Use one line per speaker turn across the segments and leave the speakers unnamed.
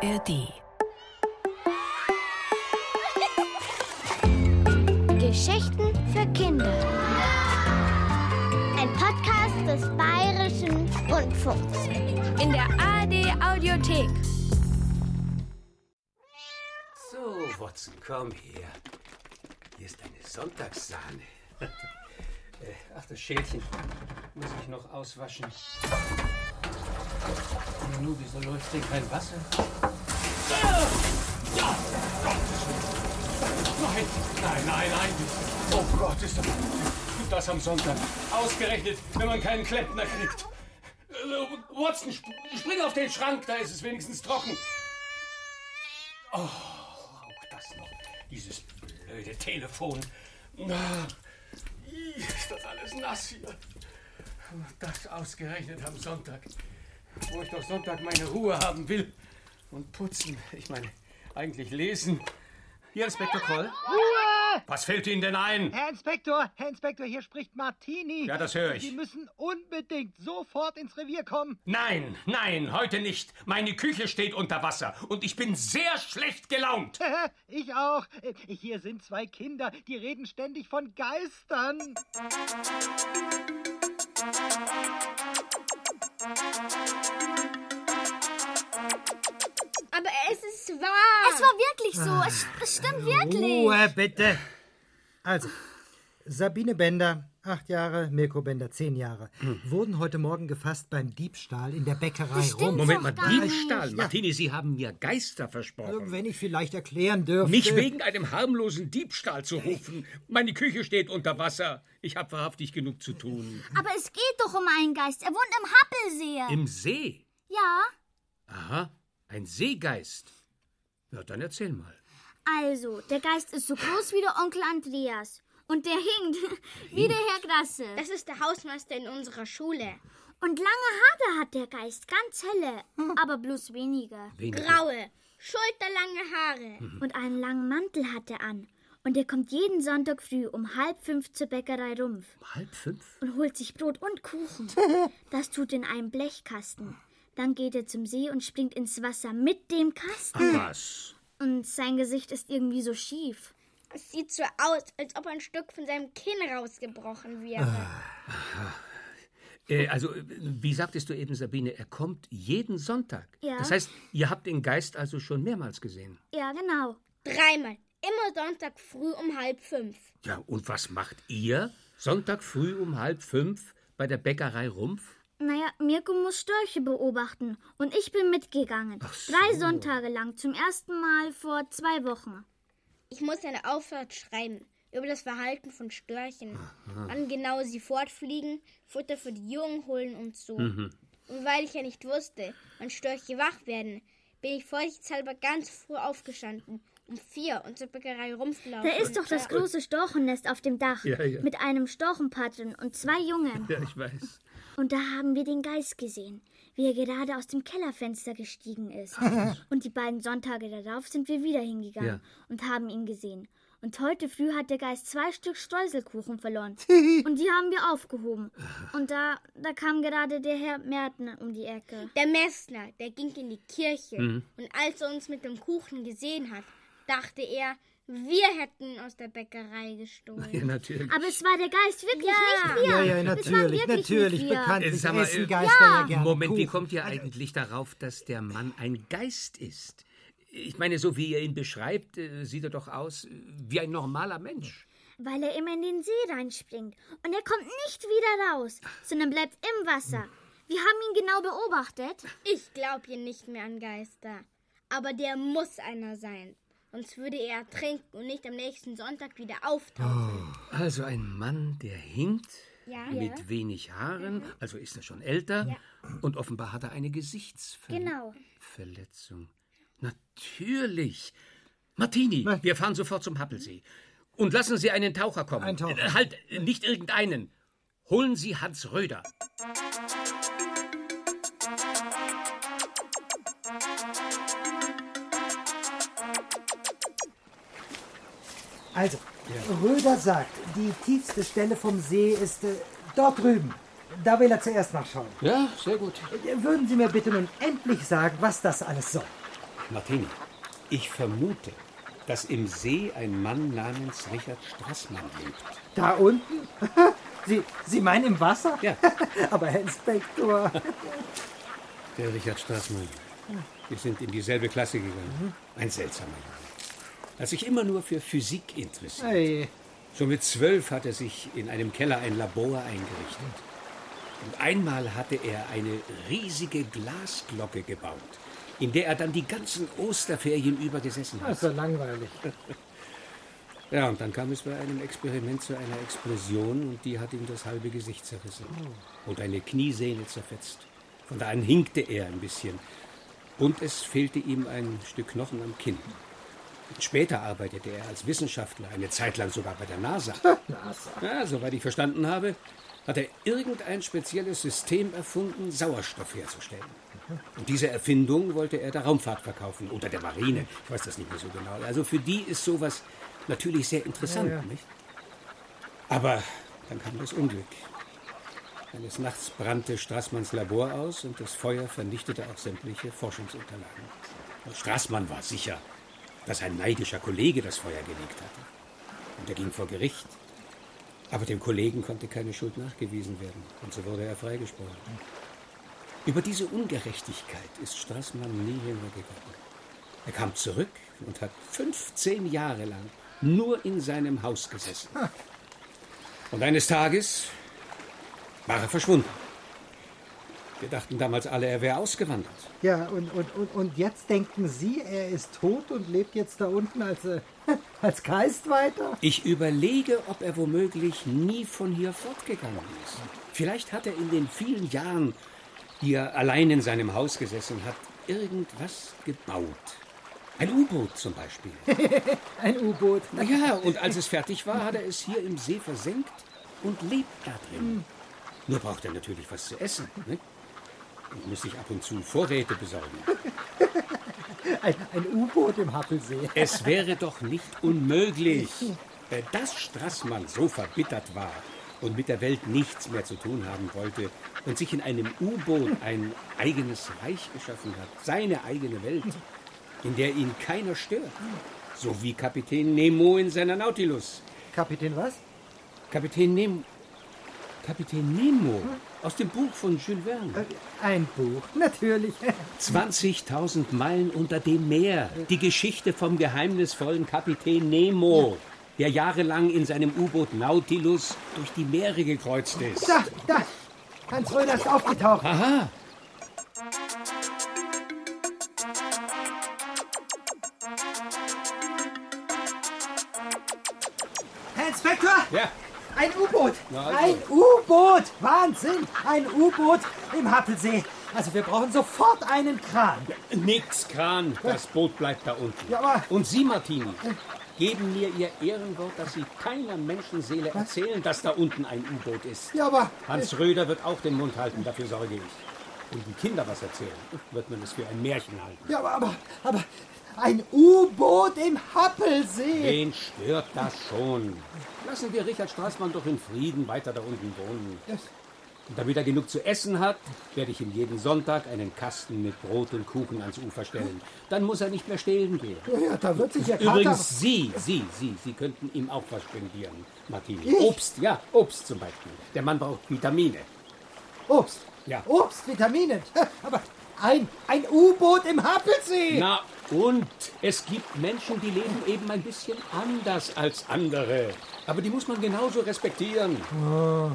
ARD.
Geschichten für Kinder. Ein Podcast des Bayerischen Rundfunks.
In der ARD Audiothek.
So, Watson, komm her. Hier ist deine Sonntagssahne. Äh, Ach, das Schälchen muss ich noch auswaschen. Nanu, wieso läuft denn kein Wasser? Ja! Nein, nein, nein, nein. Oh Gott, ist das, das am Sonntag. Ausgerechnet, wenn man keinen Klempner kriegt. Watson, sp spring auf den Schrank, da ist es wenigstens trocken. Oh, auch das noch. Dieses blöde Telefon. Ist das alles nass hier? Das ausgerechnet am Sonntag. Wo ich doch Sonntag meine Ruhe haben will. Und putzen. Ich meine, eigentlich lesen. Hier, Inspektor Kroll.
Ruhe!
Was fällt Ihnen denn ein?
Herr Inspektor, Herr Inspektor, hier spricht Martini.
Ja, das höre ich.
Sie müssen unbedingt sofort ins Revier kommen.
Nein, nein, heute nicht. Meine Küche steht unter Wasser und ich bin sehr schlecht gelaunt.
ich auch. Hier sind zwei Kinder, die reden ständig von Geistern.
Aber es ist wahr.
Es war wirklich so. Es, es stimmt wirklich.
Ruhe, bitte. Also, Sabine Bender, acht Jahre, Mirko Bender, zehn Jahre, wurden heute Morgen gefasst beim Diebstahl in der Bäckerei
stimmt
rum.
Moment
doch
mal,
gar
Diebstahl.
Ja.
Martini, Sie haben mir Geister versprochen.
Wenn ich vielleicht erklären dürfte.
Nicht wegen einem harmlosen Diebstahl zu rufen. Meine Küche steht unter Wasser. Ich habe wahrhaftig genug zu tun.
Aber es geht doch um einen Geist. Er wohnt im Happelsee.
Im See?
ja.
Aha, ein Seegeist. Ja, dann erzähl mal.
Also, der Geist ist so groß wie der Onkel Andreas. Und der hinkt wie der Herr Grasse.
Das ist der Hausmeister in unserer Schule.
Und lange Haare hat der Geist, ganz helle, aber bloß wenige.
Wenige.
Graue, schulterlange Haare.
Und einen langen Mantel hat er an. Und er kommt jeden Sonntag früh um halb fünf zur Bäckerei Rumpf
Halb fünf?
und holt sich Brot und Kuchen. Das tut in einem Blechkasten. Dann geht er zum See und springt ins Wasser mit dem Kasten.
Was?
Und sein Gesicht ist irgendwie so schief.
Es sieht so aus, als ob ein Stück von seinem Kinn rausgebrochen wäre.
Äh, also, wie sagtest du eben, Sabine, er kommt jeden Sonntag.
Ja.
Das heißt, ihr habt den Geist also schon mehrmals gesehen.
Ja, genau.
Dreimal. Immer Sonntag früh um halb fünf.
Ja, und was macht ihr Sonntag früh um halb fünf bei der Bäckerei Rumpf?
Naja, Mirko muss Störche beobachten und ich bin mitgegangen.
so.
Drei Sonntage lang, zum ersten Mal vor zwei Wochen.
Ich muss eine Aufsatz schreiben über das Verhalten von Störchen. Wann genau sie fortfliegen, Futter für die Jungen holen und so. Und weil ich ja nicht wusste, wann Störche wach werden, bin ich vorsichtshalber ganz früh aufgestanden. Um vier und zur Bäckerei rumgelaufen.
Da ist doch das große Storchennest auf dem Dach
Ja, ja.
mit einem Storchenpatin und zwei Jungen.
Ja, ich weiß.
Und da haben wir den Geist gesehen, wie er gerade aus dem Kellerfenster gestiegen ist. Und die beiden Sonntage darauf sind wir wieder hingegangen
Ja.
und haben ihn gesehen. Und heute früh hat der Geist zwei Stück Streuselkuchen verloren. und die haben wir aufgehoben. Und da, da kam gerade der Herr Merten um die Ecke.
Der Messner, der ging in die Kirche. Und als er uns mit dem Kuchen gesehen hat, dachte er, wir hätten aus der Bäckerei gestohlen.
Ja, natürlich.
Aber es war der Geist, wirklich
Ja.
nicht wir.
Ja, ja, natürlich, natürlich. Bekanntlich
Äh,
essen Geister ja, gerne
Moment, wie
Kuchen.
kommt ihr eigentlich darauf, dass der Mann ein Geist ist? Ich meine, so wie ihr ihn beschreibt, äh, sieht er doch aus äh, wie ein normaler Mensch.
Weil er immer in den See reinspringt. Und er kommt nicht wieder raus, sondern bleibt im Wasser. Wir haben ihn genau beobachtet.
Ich glaube hier nicht mehr an Geister. Aber der muss einer sein. Sonst würde er ertrinken und nicht am nächsten Sonntag wieder auftauchen.
Also ein Mann, der hinkt,
Ja.
mit wenig Haaren, also ist er schon älter, und offenbar hat er eine Gesichtsverletzung.
Genau.
Natürlich. Martini,
Was?
wir fahren sofort zum Happelsee. Und lassen Sie einen Taucher kommen.
Ein Taucher.
Äh, Halt, äh, nicht irgendeinen. Holen Sie Hans Röder.
Also, Röder sagt, die tiefste Stelle vom See ist äh, dort drüben. Da will er zuerst nachschauen.
Ja, sehr gut.
Würden Sie mir bitte nun endlich sagen, was das alles soll?
Martini, ich vermute, dass im See ein Mann namens Richard Strassmann lebt.
Da unten? Sie, Sie meinen im Wasser?
Ja.
Aber Herr Inspektor.
Der Richard Strassmann. Wir sind in dieselbe Klasse gegangen. Ein seltsamer Junge. Hat sich immer nur für Physik interessiert.
Hey.
Schon mit zwölf hat er sich in einem Keller ein Labor eingerichtet. Und einmal hatte er eine riesige Glasglocke gebaut, in der er dann die ganzen Osterferien über gesessen hat.
Das ja langweilig.
Ja, und dann kam es bei einem Experiment zu einer Explosion und die hat ihm das halbe Gesicht zerrissen und eine Kniesehne zerfetzt. Von da an hinkte er ein bisschen und es fehlte ihm ein Stück Knochen am Kinn. Später arbeitete er als Wissenschaftler, eine Zeit lang sogar bei der NASA.
NASA.
Ja, soweit ich verstanden habe, hat er irgendein spezielles System erfunden, Sauerstoff herzustellen. Und diese Erfindung wollte er der Raumfahrt verkaufen oder der Marine. Ich weiß das nicht mehr so genau. Also für die ist sowas natürlich sehr interessant,
Ja, ja.
nicht? Aber dann kam das Unglück. Eines Nachts brannte Straßmanns Labor aus und das Feuer vernichtete auch sämtliche Forschungsunterlagen. Und Straßmann war sicher, dass ein neidischer Kollege das Feuer gelegt hatte. Und er ging vor Gericht. Aber dem Kollegen konnte keine Schuld nachgewiesen werden. Und so wurde er freigesprochen. Über diese Ungerechtigkeit ist Straßmann nie hinweggegangen. Er kam zurück und hat 15 Jahre lang nur in seinem Haus gesessen. Und eines Tages war er verschwunden. Wir dachten damals alle, er wäre ausgewandert.
Ja, und, und, und, und jetzt denken Sie, er ist tot und lebt jetzt da unten als, äh, als Geist weiter?
Ich überlege, ob er womöglich nie von hier fortgegangen ist. Vielleicht hat er in den vielen Jahren, die er allein in seinem Haus gesessen hat, irgendwas gebaut. Ein U-Boot zum Beispiel.
Ein U-Boot.
Ja, und als es fertig war, hat er es hier im See versenkt und lebt da drin. Nur braucht er natürlich was zu essen. Ne? Und muss sich ab und zu Vorräte besorgen.
Ein, ein U-Boot im Happelsee.
Es wäre doch nicht unmöglich, äh, dass Strassmann so verbittert war und mit der Welt nichts mehr zu tun haben wollte und sich in einem U-Boot ein eigenes Reich geschaffen hat, seine eigene Welt, in der ihn keiner stört. So wie Kapitän Nemo in seiner Nautilus.
Kapitän was?
Kapitän Nemo. Kapitän Nemo aus dem Buch von Jules Verne.
Ein Buch, natürlich.
20.000 Meilen unter dem Meer. Die Geschichte vom geheimnisvollen Kapitän Nemo, der jahrelang in seinem U-Boot Nautilus durch die Meere gekreuzt ist.
Da, da. Hans Röder ist aufgetaucht.
Aha,
Herr Inspektor!
ja.
Ein U-Boot!
Also.
Ein U-Boot! Wahnsinn! Ein U-Boot im Happelsee. Also wir brauchen sofort einen Kran.
Nix, Kran. Das Boot bleibt da unten.
Ja, aber-
Und Sie, Martini, geben mir Ihr Ehrenwort, dass Sie keiner Menschenseele erzählen, dass da unten ein U-Boot ist.
Ja, aber
Hans Röder wird auch den Mund halten, dafür sorge ich. Wenn die Kinder was erzählen, wird man es für ein Märchen halten.
Ja, aber, aber, aber ein U-Boot im Happelsee.
Wen stört das schon? Lassen wir Richard Straßmann doch in Frieden weiter da unten wohnen. Und damit er genug zu essen hat, werde ich ihm jeden Sonntag einen Kasten mit Brot und Kuchen ans Ufer stellen. Dann muss er nicht mehr stehlen gehen.
Ja, ja, da wird sich der Kater...
Übrigens, Sie, Sie, Sie, Sie könnten ihm auch was spendieren, Martini.
Ich?
Obst, ja, Obst zum Beispiel. Der Mann braucht Vitamine.
Obst.
Ja.
Obst, Vitamine. Aber ein, ein U-Boot im Happelsee.
Na und es gibt Menschen, die leben eben ein bisschen anders als andere. Aber die muss man genauso respektieren. Ah,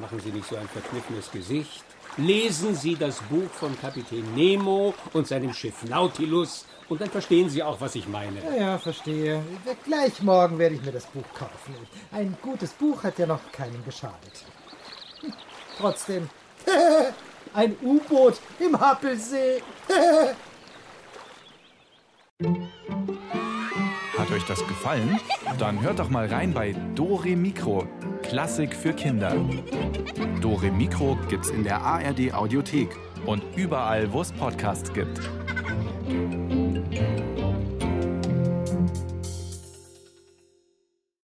machen Sie nicht so ein verkniffenes Gesicht. Lesen Sie das Buch von Kapitän Nemo und seinem Schiff Nautilus und dann verstehen Sie auch, was ich meine.
Ja, ja, verstehe. Gleich morgen werde ich mir das Buch kaufen. Ein gutes Buch hat ja noch keinem geschadet. Hm, Trotzdem, ein U-Boot im Happelsee.
Hat euch das gefallen? Dann hört doch mal rein bei Dore Mikro, Klassik für Kinder. Dore Mikro gibt's in der ARD Audiothek und überall, wo es Podcasts gibt.